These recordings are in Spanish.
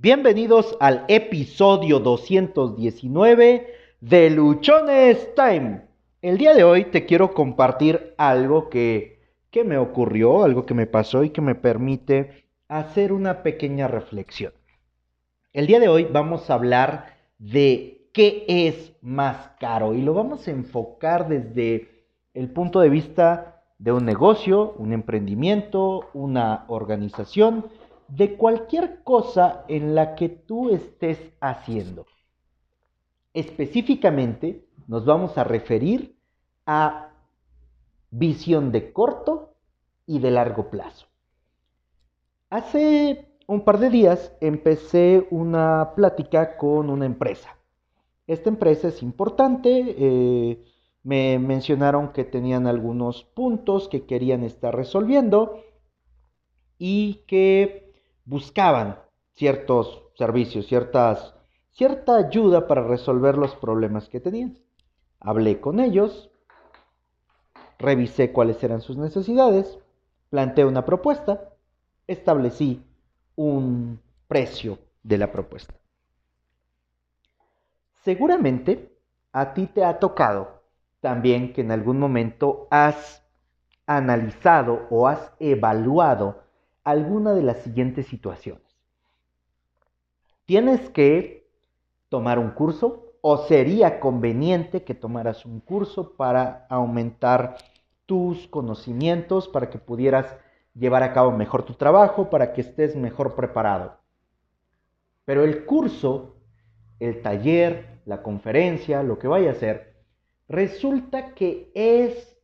Bienvenidos al episodio 219 de Luchones Time. El día de hoy te quiero compartir algo que, que me ocurrió, algo que me pasó y que me permite hacer una pequeña reflexión. El día de hoy vamos a hablar de qué es más caro y lo vamos a enfocar desde el punto de vista de un negocio, un emprendimiento, una organización de cualquier cosa en la que tú estés haciendo. Específicamente nos vamos a referir a visión de corto y de largo plazo. Hace un par de días empecé una plática con una empresa. Esta empresa es importante, eh, me mencionaron que tenían algunos puntos que querían estar resolviendo y que buscaban ciertos servicios, ciertas, cierta ayuda para resolver los problemas que tenían. Hablé con ellos, revisé cuáles eran sus necesidades, planteé una propuesta, establecí un precio de la propuesta. Seguramente a ti te ha tocado también que en algún momento has analizado o has evaluado alguna de las siguientes situaciones. Tienes que tomar un curso o sería conveniente que tomaras un curso para aumentar tus conocimientos, para que pudieras llevar a cabo mejor tu trabajo, para que estés mejor preparado. Pero el curso, el taller, la conferencia, lo que vaya a ser, resulta que es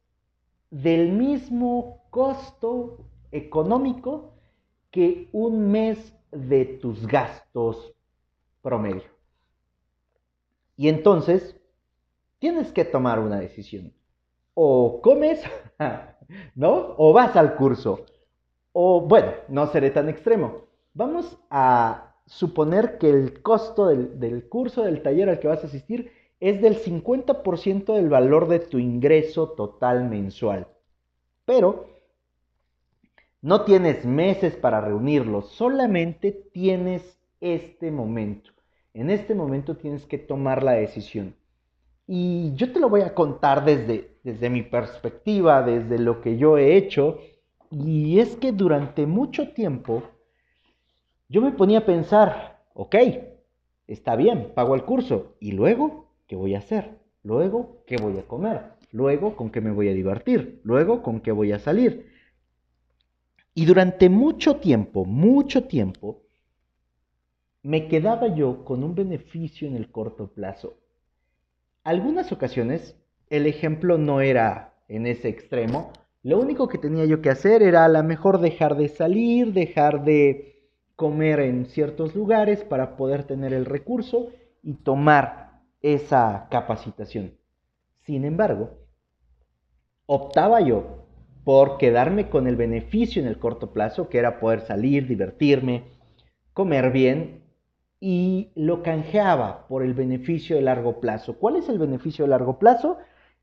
del mismo costo económico que un mes de tus gastos promedio. Y entonces tienes que tomar una decisión. O comes, ¿no? O vas al curso. O bueno, no seré tan extremo. Vamos a suponer que el costo del, del curso, del taller al que vas a asistir, es del 50% del valor de tu ingreso total mensual. Pero no tienes meses para reunirlos, solamente tienes este momento. En este momento tienes que tomar la decisión. Y yo te lo voy a contar desde, desde mi perspectiva, desde lo que yo he hecho. Y es que durante mucho tiempo yo me ponía a pensar, ok, está bien, pago el curso. ¿Y luego qué voy a hacer? Luego, ¿qué voy a comer? Luego, ¿con qué me voy a divertir? Luego, ¿con qué voy a salir? Y durante mucho tiempo, mucho tiempo, me quedaba yo con un beneficio en el corto plazo. Algunas ocasiones el ejemplo no era en ese extremo. Lo único que tenía yo que hacer era a lo mejor dejar de salir, dejar de comer en ciertos lugares para poder tener el recurso y tomar esa capacitación. Sin embargo, optaba yo por quedarme con el beneficio en el corto plazo, que era poder salir, divertirme, comer bien, y lo canjeaba por el beneficio de largo plazo. ¿Cuál es el beneficio de largo plazo?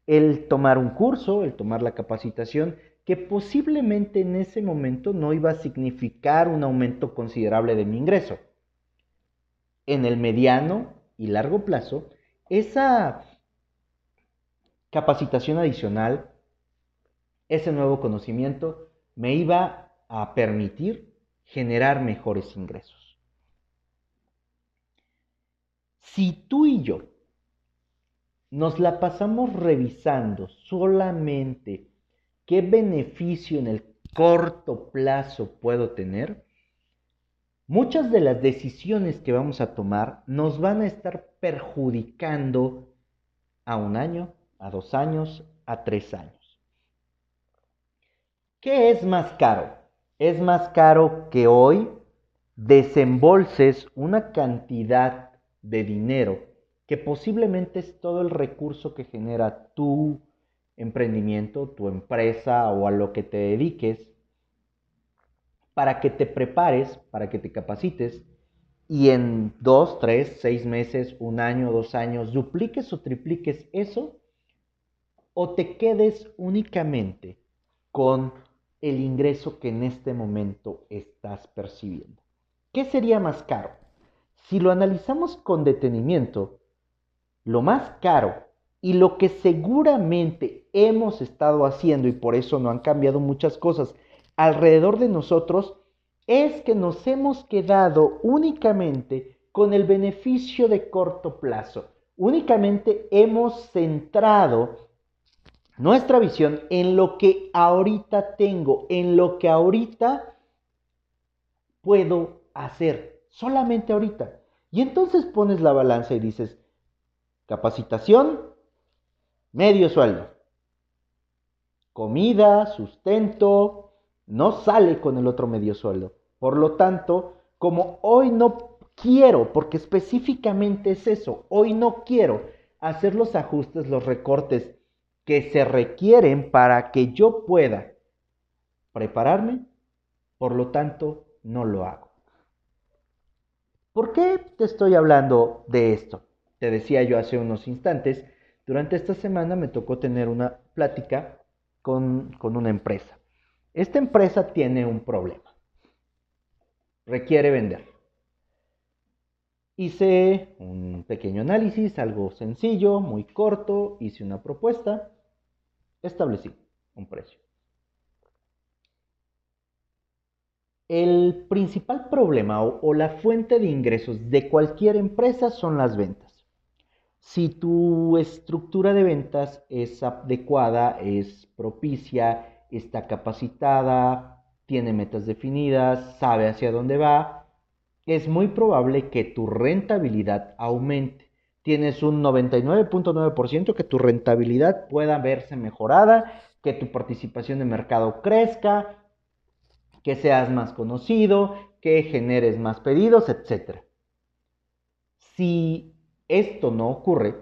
El tomar un curso, el tomar la capacitación, que posiblemente en ese momento no iba a significar un aumento considerable de mi ingreso. En el mediano y largo plazo, esa capacitación adicional ese nuevo conocimiento me iba a permitir generar mejores ingresos. Si tú y yo nos la pasamos revisando solamente qué beneficio en el corto plazo puedo tener, muchas de las decisiones que vamos a tomar nos van a estar perjudicando a un año, a dos años, a tres años. ¿Qué es más caro? Es más caro que hoy desembolses una cantidad de dinero que posiblemente es todo el recurso que genera tu emprendimiento, tu empresa o a lo que te dediques, para que te prepares, para que te capacites y en dos, tres, seis meses, un año, dos años, dupliques o tripliques eso o te quedes únicamente con el ingreso que en este momento estás percibiendo. ¿Qué sería más caro? si lo analizamos con detenimiento, lo más caro y lo que seguramente hemos estado haciendo, y por eso no han cambiado muchas cosas alrededor de nosotros, es que nos hemos quedado únicamente con el beneficio de corto plazo. Únicamente hemos centrado nuestra visión en lo que ahorita tengo, en lo que ahorita puedo hacer, solamente ahorita. Y entonces pones la balanza y dices, capacitación, medio sueldo. Comida, sustento, no sale con el otro medio sueldo. Por lo tanto, como hoy no quiero, porque específicamente es eso, hoy no quiero hacer los ajustes, los recortes que se requieren para que yo pueda prepararme, por lo tanto, no lo hago. ¿Por qué te estoy hablando de esto? Te decía yo hace unos instantes, durante esta semana me tocó tener una plática con, con una empresa. Esta empresa tiene un problema. Requiere vender. Hice un pequeño análisis, algo sencillo, muy corto, hice una propuesta, establecí un precio. El principal problema o, la fuente de ingresos de cualquier empresa son las ventas. Si tu estructura de ventas es adecuada, es propicia, está capacitada, tiene metas definidas, sabe hacia dónde va, es muy probable que tu rentabilidad aumente. Tienes un 99.9% que tu rentabilidad pueda verse mejorada, que tu participación de mercado crezca, que seas más conocido, que generes más pedidos, etc. Si esto no ocurre,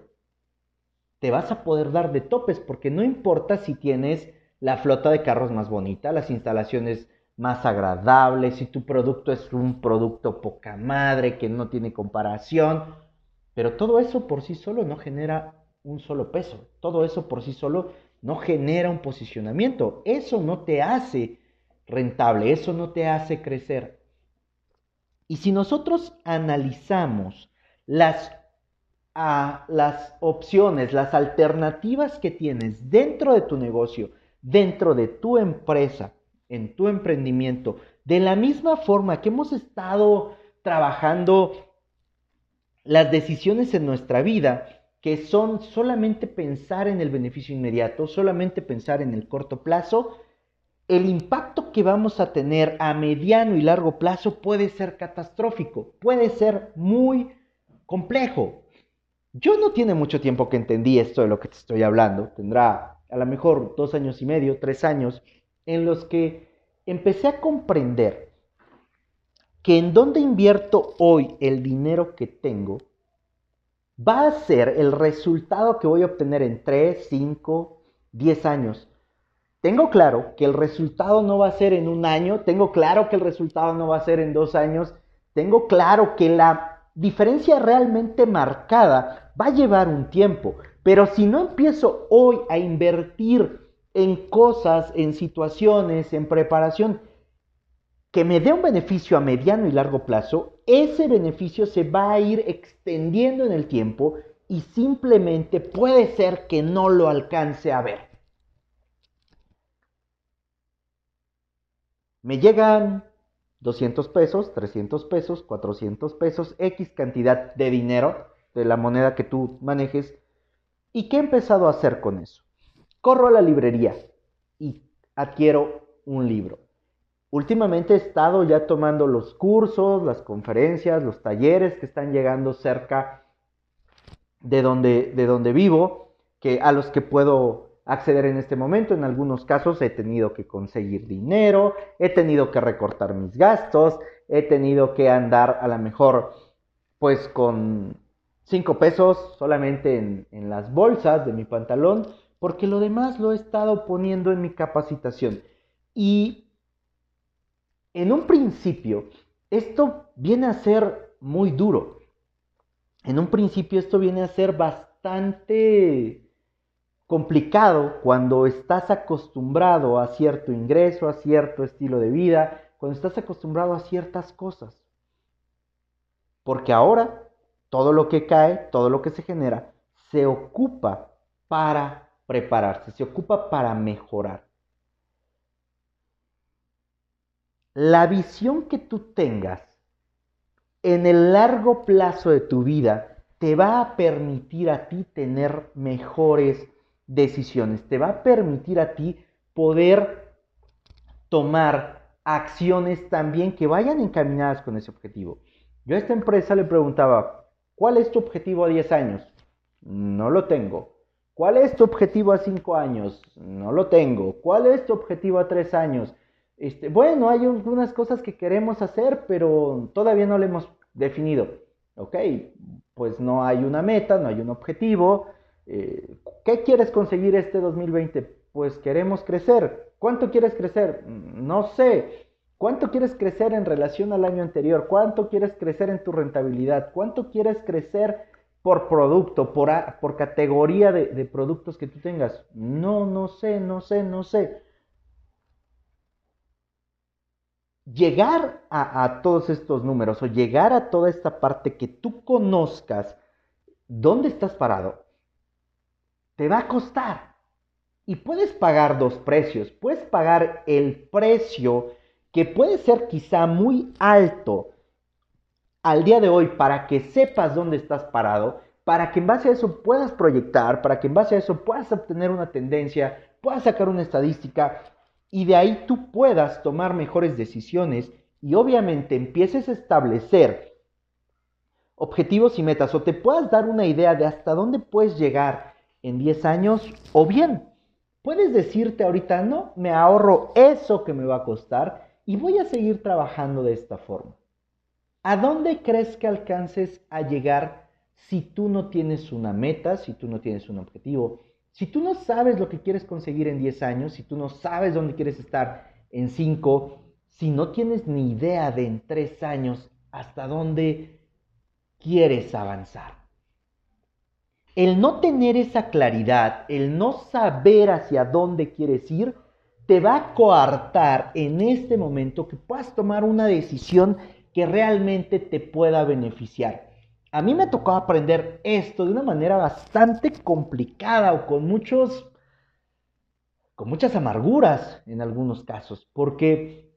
te vas a poder dar de topes porque no importa si tienes la flota de carros más bonita, las instalaciones más agradables, si tu producto es un producto poca madre que no tiene comparación, pero todo eso por sí solo no genera un solo peso, todo eso por sí solo no genera un posicionamiento, eso no te hace rentable, eso no te hace crecer. Y si nosotros analizamos las, las opciones, las alternativas que tienes dentro de tu negocio, dentro de tu empresa, en tu emprendimiento, de la misma forma que hemos estado trabajando las decisiones en nuestra vida, que son solamente pensar en el beneficio inmediato, solamente pensar en el corto plazo, el impacto que vamos a tener a mediano y largo plazo puede ser catastrófico, puede ser muy complejo. Yo no tiene mucho tiempo que entendí esto de lo que te estoy hablando, tendrá a lo mejor dos años y medio, tres años, en los que empecé a comprender que en donde invierto hoy el dinero que tengo va a ser el resultado que voy a obtener en 3, 5, 10 años. Tengo claro que el resultado no va a ser en un año, tengo claro que el resultado no va a ser en dos años, tengo claro que la diferencia realmente marcada va a llevar un tiempo, pero si no empiezo hoy a invertir en cosas, en situaciones, en preparación que me dé un beneficio a mediano y largo plazo, ese beneficio se va a ir extendiendo en el tiempo y simplemente puede ser que no lo alcance a ver. Me llegan 200 pesos, 300 pesos, 400 pesos, X cantidad de dinero de la moneda que tú manejes. ¿Y qué he empezado a hacer con eso? Corro a la librería y adquiero un libro. Últimamente he estado ya tomando los cursos, las conferencias, los talleres que están llegando cerca de donde, de donde vivo, que, a los que puedo acceder en este momento. En algunos casos he tenido que conseguir dinero, he tenido que recortar mis gastos, he tenido que andar a lo mejor pues con 5 pesos solamente en, en las bolsas de mi pantalón, porque lo demás lo he estado poniendo en mi capacitación. Y en un principio, esto viene a ser muy duro. En un principio esto viene a ser bastante complicado cuando estás acostumbrado a cierto ingreso, a cierto estilo de vida, cuando estás acostumbrado a ciertas cosas. Porque ahora todo lo que cae, todo lo que se genera, se ocupa para prepararse, se ocupa para mejorar. La visión que tú tengas en el largo plazo de tu vida te va a permitir a ti tener mejores decisiones, te va a permitir a ti poder tomar acciones también que vayan encaminadas con ese objetivo. Yo a esta empresa le preguntaba, ¿cuál es tu objetivo a 10 años? No lo tengo. ¿Cuál es tu objetivo a 5 años? No lo tengo. ¿Cuál es tu objetivo a 3 años? Este, bueno, hay algunas cosas que queremos hacer, pero todavía no lo hemos definido. Ok, pues no hay una meta, no hay un objetivo. Eh, ¿Qué quieres conseguir este 2020? Pues queremos crecer. ¿Cuánto quieres crecer? No sé. ¿Cuánto quieres crecer en relación al año anterior? ¿Cuánto quieres crecer en tu rentabilidad? ¿Cuánto quieres crecer por producto, por, por categoría de, de productos que tú tengas? No, no sé, no sé, no sé. llegar a, todos estos números o llegar a toda esta parte que tú conozcas dónde estás parado, te va a costar. Y puedes pagar dos precios. Puedes pagar el precio que puede ser quizá muy alto al día de hoy para que sepas dónde estás parado, para que en base a eso puedas proyectar, para que en base a eso puedas obtener una tendencia, puedas sacar una estadística y de ahí tú puedas tomar mejores decisiones y obviamente empieces a establecer objetivos y metas o te puedas dar una idea de hasta dónde puedes llegar en 10 años o bien puedes decirte ahorita no, me ahorro eso que me va a costar y voy a seguir trabajando de esta forma. ¿A dónde crees que alcances a llegar si tú no tienes una meta, si tú no tienes un objetivo? Si tú no sabes lo que quieres conseguir en 10 años, si tú no sabes dónde quieres estar en 5, si no tienes ni idea de en 3 años hasta dónde quieres avanzar. El no tener esa claridad, el no saber hacia dónde quieres ir, te va a coartar en este momento que puedas tomar una decisión que realmente te pueda beneficiar a mí me tocó aprender esto de una manera bastante complicada o con muchos con muchas amarguras en algunos casos, porque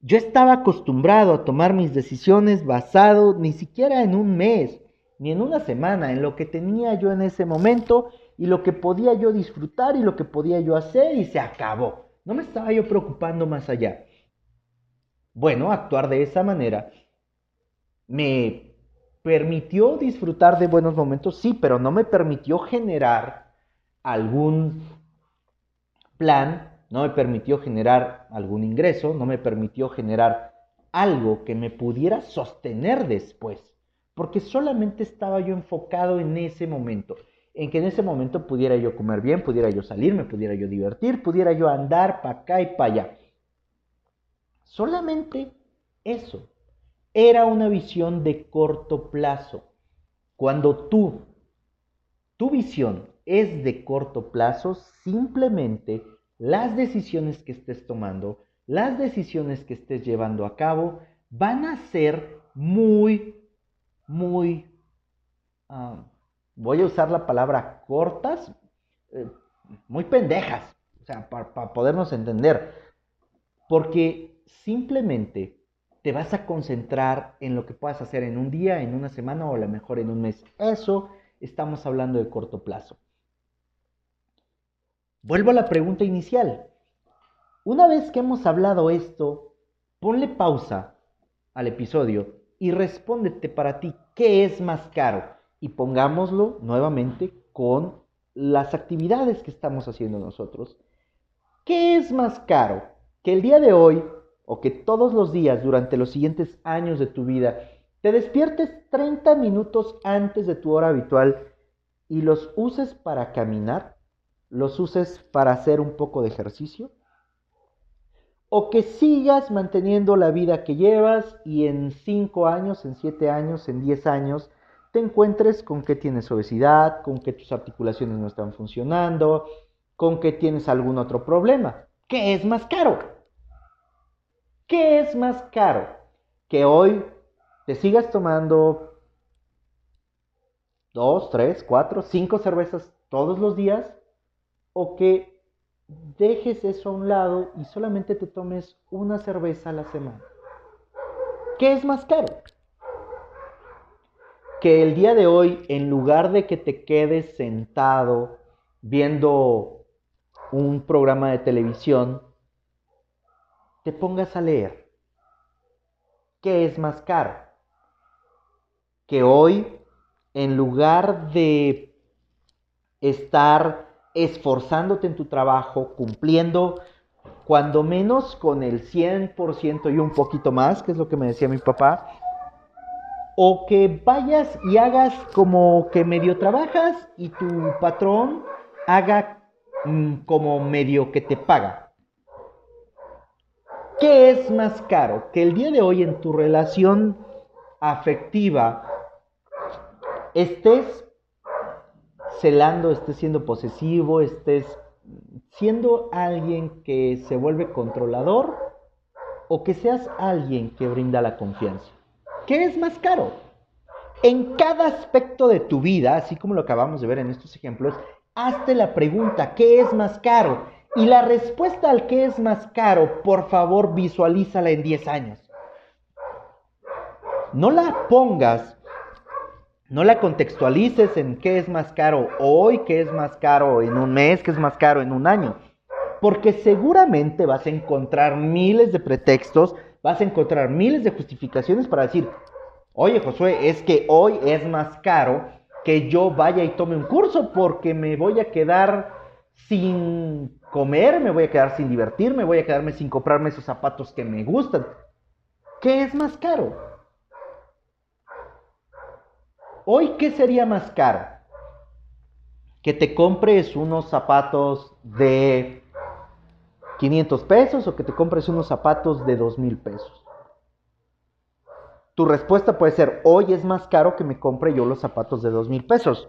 yo estaba acostumbrado a tomar mis decisiones basado ni siquiera en un mes, ni en una semana, en lo que tenía yo en ese momento y lo que podía yo disfrutar y lo que podía yo hacer y se acabó. No me estaba yo preocupando más allá. Bueno, actuar de esa manera me permitió disfrutar de buenos momentos, sí, pero no me permitió generar algún plan, no me permitió generar algún ingreso, no me permitió generar algo que me pudiera sostener después, porque solamente estaba yo enfocado en ese momento, en que en ese momento pudiera yo comer bien, pudiera yo salir, me pudiera yo divertir, pudiera yo andar para acá y para allá. Solamente eso era una visión de corto plazo. Cuando tú, tu visión es de corto plazo, simplemente las decisiones que estés tomando, las decisiones que estés llevando a cabo, van a ser muy, muy, ah, voy a usar la palabra cortas, eh, muy pendejas, o sea, para podernos entender, porque simplemente te vas a concentrar en lo que puedas hacer en un día, en una semana o a lo mejor en un mes. Eso estamos hablando de corto plazo. Vuelvo a la pregunta inicial. Una vez que hemos hablado esto, ponle pausa al episodio y respóndete para ti qué es más caro. Y pongámoslo nuevamente con las actividades que estamos haciendo nosotros. ¿Qué es más caro? Que el día de hoy o que todos los días durante los siguientes años de tu vida te despiertes 30 minutos antes de tu hora habitual y los uses para caminar, los uses para hacer un poco de ejercicio, o que sigas manteniendo la vida que llevas y en 5 años, en 7 años, en 10 años, te encuentres con que tienes obesidad, con que tus articulaciones no están funcionando, con que tienes algún otro problema. ¿Qué es más caro? ¿Qué es más caro? Que hoy te sigas tomando dos, tres, cuatro, cinco cervezas todos los días o que dejes eso a un lado y solamente te tomes una cerveza a la semana. ¿Qué es más caro? Que el día de hoy, en lugar de que te quedes sentado viendo un programa de televisión, te pongas a leer. ¿Qué es más caro? Que hoy, en lugar de estar esforzándote en tu trabajo, cumpliendo cuando menos con el 100% y un poquito más, que es lo que me decía mi papá, o que vayas y hagas como que medio trabajas y tu patrón haga mm, como medio que te paga. ¿Qué es más caro? Que el día de hoy en tu relación afectiva estés celando, estés siendo posesivo, estés siendo alguien que se vuelve controlador o que seas alguien que brinda la confianza. ¿Qué es más caro? En cada aspecto de tu vida, así como lo acabamos de ver en estos ejemplos, hazte la pregunta, ¿qué es más caro? Y la respuesta al qué es más caro, por favor, visualízala en 10 años. No la pongas no la contextualices en qué es más caro hoy, qué es más caro en un mes, qué es más caro en un año. Porque seguramente vas a encontrar miles de pretextos, vas a encontrar miles de justificaciones para decir, oye Josué, es que hoy es más caro que yo vaya y tome un curso porque me voy a quedar sin comer, me voy a quedar sin divertirme, voy a quedarme sin comprarme esos zapatos que me gustan. ¿Qué es más caro? Hoy, ¿qué sería más caro? Que te compres unos zapatos de 500 pesos o que te compres unos zapatos de 2 mil pesos. Tu respuesta puede ser, hoy es más caro que me compre yo los zapatos de 2 mil pesos.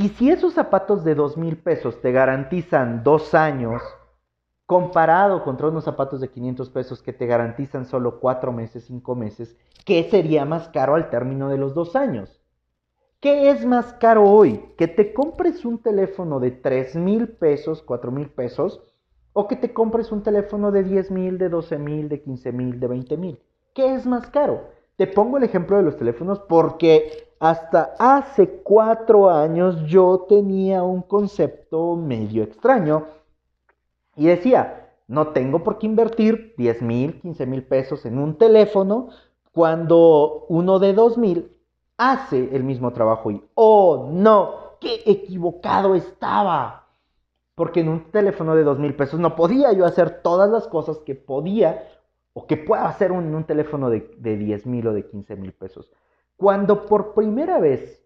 Y si esos zapatos de 2 mil pesos te garantizan dos años, comparado contra unos zapatos de 500 pesos que te garantizan solo cuatro meses, cinco meses, ¿qué sería más caro al término de los dos años? ¿Qué es más caro hoy? ¿Que te compres un teléfono de 3 mil pesos, 4 mil pesos? ¿O que te compres un teléfono de 10 mil, de 12 mil, de 15 mil, de 20 mil? ¿Qué es más caro? Te pongo el ejemplo de los teléfonos porque hasta hace cuatro años yo tenía un concepto medio extraño y decía, no tengo por qué invertir 10 mil, 15 mil pesos en un teléfono cuando uno de 2 mil hace el mismo trabajo y, oh, no, qué equivocado estaba. Porque en un teléfono de dos mil pesos no podía yo hacer todas las cosas que podía o que pueda hacer en un teléfono de, de 10 mil o de 15 mil pesos. Cuando por primera vez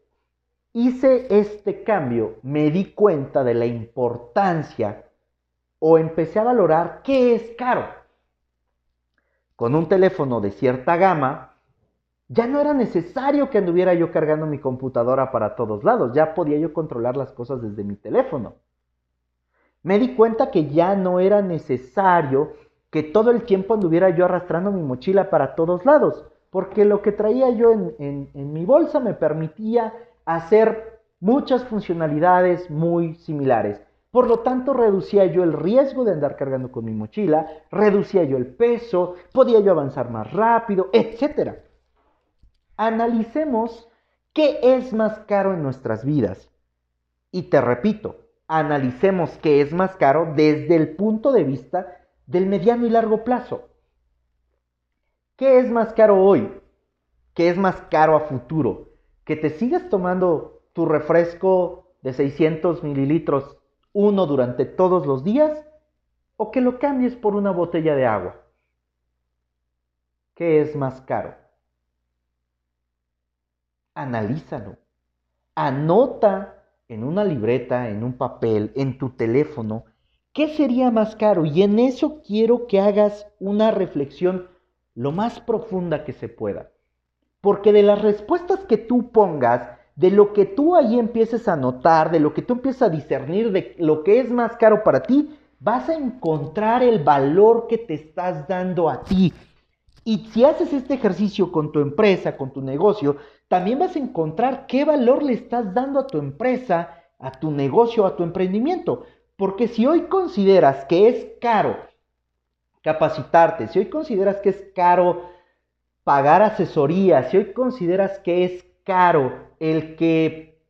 hice este cambio, me di cuenta de la importancia o empecé a valorar qué es caro. Con un teléfono de cierta gama, ya no era necesario que anduviera yo cargando mi computadora para todos lados, ya podía yo controlar las cosas desde mi teléfono. Me di cuenta que ya no era necesario que todo el tiempo anduviera yo arrastrando mi mochila para todos lados, porque lo que traía yo en, mi bolsa me permitía hacer muchas funcionalidades muy similares. Por lo tanto, reducía yo el riesgo de andar cargando con mi mochila, reducía yo el peso, podía yo avanzar más rápido, etcétera analicemos qué es más caro en nuestras vidas. Y te repito, analicemos qué es más caro desde el punto de vista del mediano y largo plazo. ¿Qué es más caro hoy? ¿Qué es más caro a futuro? ¿Que te sigas tomando tu refresco de 600 mililitros uno durante todos los días? ¿O que lo cambies por una botella de agua? ¿Qué es más caro? analízalo. Anota en una libreta, en un papel, en tu teléfono, qué sería más caro. Y en eso quiero que hagas una reflexión lo más profunda que se pueda. Porque de las respuestas que tú pongas, de lo que tú ahí empieces a notar, de lo que tú empiezas a discernir de lo que es más caro para ti, vas a encontrar el valor que te estás dando a ti. Y si haces este ejercicio con tu empresa, con tu negocio, también vas a encontrar qué valor le estás dando a tu empresa, a tu negocio, a tu emprendimiento. Porque si hoy consideras que es caro capacitarte, si hoy consideras que es caro pagar asesoría, si hoy consideras que es caro el que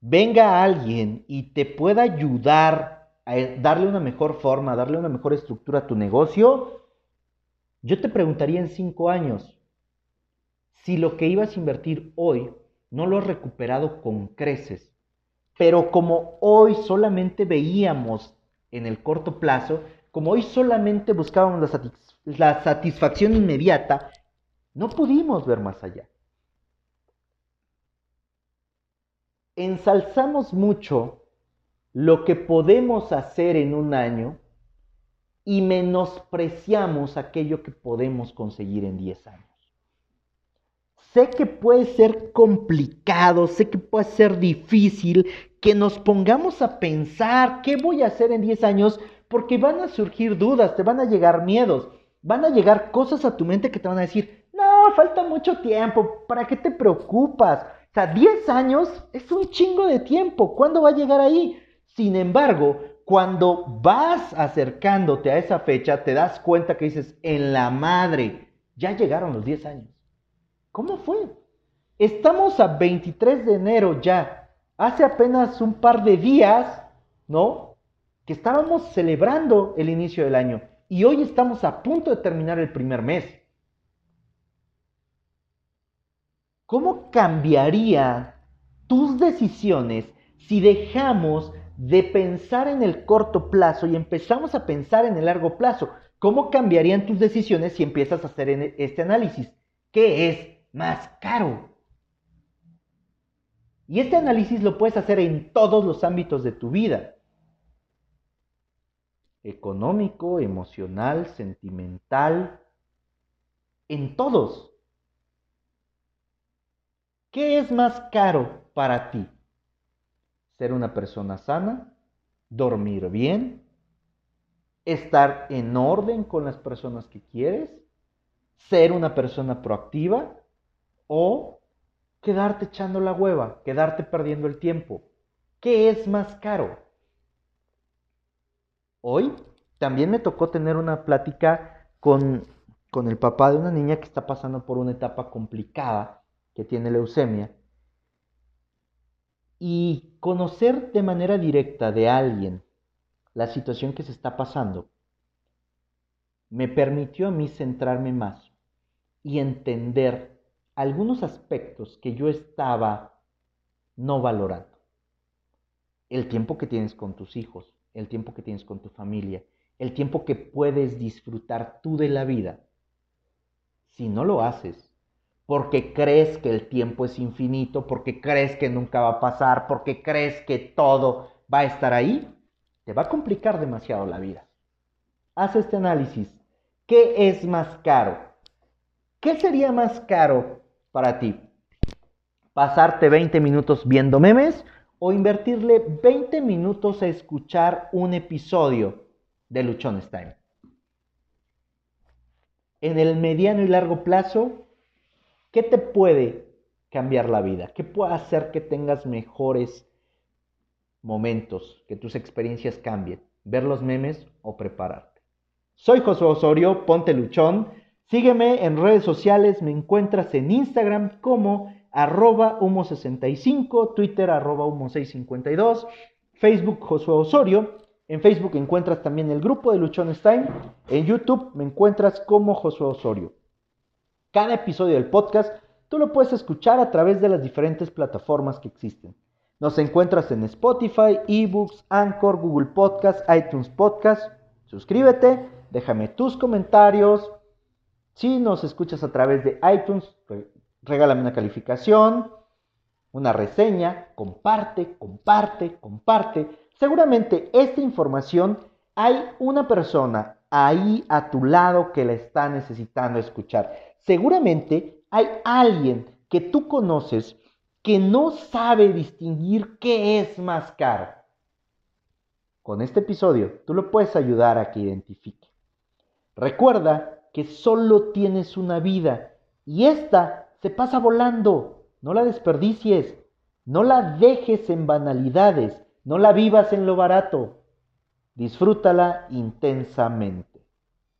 venga alguien y te pueda ayudar a darle una mejor forma, darle una mejor estructura a tu negocio, yo te preguntaría en cinco años si lo que ibas a invertir hoy no lo has recuperado con creces. Pero como hoy solamente veíamos en el corto plazo, como hoy solamente buscábamos la, satisfacción inmediata, no pudimos ver más allá. Ensalzamos mucho lo que podemos hacer en un año y menospreciamos aquello que podemos conseguir en 10 años. Sé que puede ser complicado, sé que puede ser difícil que nos pongamos a pensar qué voy a hacer en 10 años porque van a surgir dudas, te van a llegar miedos, van a llegar cosas a tu mente que te van a decir, no, falta mucho tiempo, ¿para qué te preocupas? O sea, 10 años es un chingo de tiempo, ¿cuándo va a llegar ahí? Sin embargo, cuando vas acercándote a esa fecha, te das cuenta que dices, en la madre, ya llegaron los 10 años. ¿Cómo fue? Estamos a 23 de enero ya. Hace apenas un par de días, ¿no? Que estábamos celebrando el inicio del año. Y hoy estamos a punto de terminar el primer mes. ¿Cómo cambiaría tus decisiones si dejamos de pensar en el corto plazo y empezamos a pensar en el largo plazo? ¿Cómo cambiarían tus decisiones si empiezas a hacer este análisis? ¿Qué es más caro? Y este análisis lo puedes hacer en todos los ámbitos de tu vida. Económico, emocional, sentimental, en todos. ¿Qué es más caro para ti? ¿Ser una persona sana? ¿Dormir bien? ¿Estar en orden con las personas que quieres? ¿Ser una persona proactiva? ¿O quedarte echando la hueva, quedarte perdiendo el tiempo? ¿Qué es más caro? Hoy también me tocó tener una plática con, con el papá de una niña que está pasando por una etapa complicada que tiene leucemia y conocer de manera directa de alguien la situación que se está pasando me permitió a mí centrarme más y entender algunos aspectos que yo estaba no valorando. El tiempo que tienes con tus hijos, el tiempo que tienes con tu familia, el tiempo que puedes disfrutar tú de la vida. Si no lo haces, porque crees que el tiempo es infinito, porque crees que nunca va a pasar, porque crees que todo va a estar ahí, te va a complicar demasiado la vida. Haz este análisis. ¿Qué es más caro? ¿Qué sería más caro para ti? ¿Pasarte 20 minutos viendo memes o invertirle 20 minutos a escuchar un episodio de Luchones Time? En el mediano y largo plazo, ¿Qué te puede cambiar la vida? ¿Qué puede hacer que tengas mejores momentos, que tus experiencias cambien? ¿Ver los memes o prepararte? Soy Josué Osorio, ponte luchón. Sígueme en redes sociales, me encuentras en Instagram como arroba humo65, Twitter arroba humo652, Facebook Josué Osorio. En Facebook encuentras también el grupo de Luchón Time. En YouTube me encuentras como Josué Osorio. Cada episodio del podcast tú lo puedes escuchar a través de las diferentes plataformas que existen. Nos encuentras en Spotify, eBooks, Anchor, Google Podcast, iTunes Podcast. Suscríbete, déjame tus comentarios. Si nos escuchas a través de iTunes, regálame una calificación, una reseña, comparte, comparte, comparte. Seguramente esta información hay una persona ahí a tu lado que la está necesitando escuchar seguramente hay alguien que tú conoces que no sabe distinguir qué es más caro. Con este episodio tú lo puedes ayudar a que identifique. Recuerda que solo tienes una vida y esta se pasa volando. No la desperdicies, no la dejes en banalidades, no la vivas en lo barato. Disfrútala intensamente.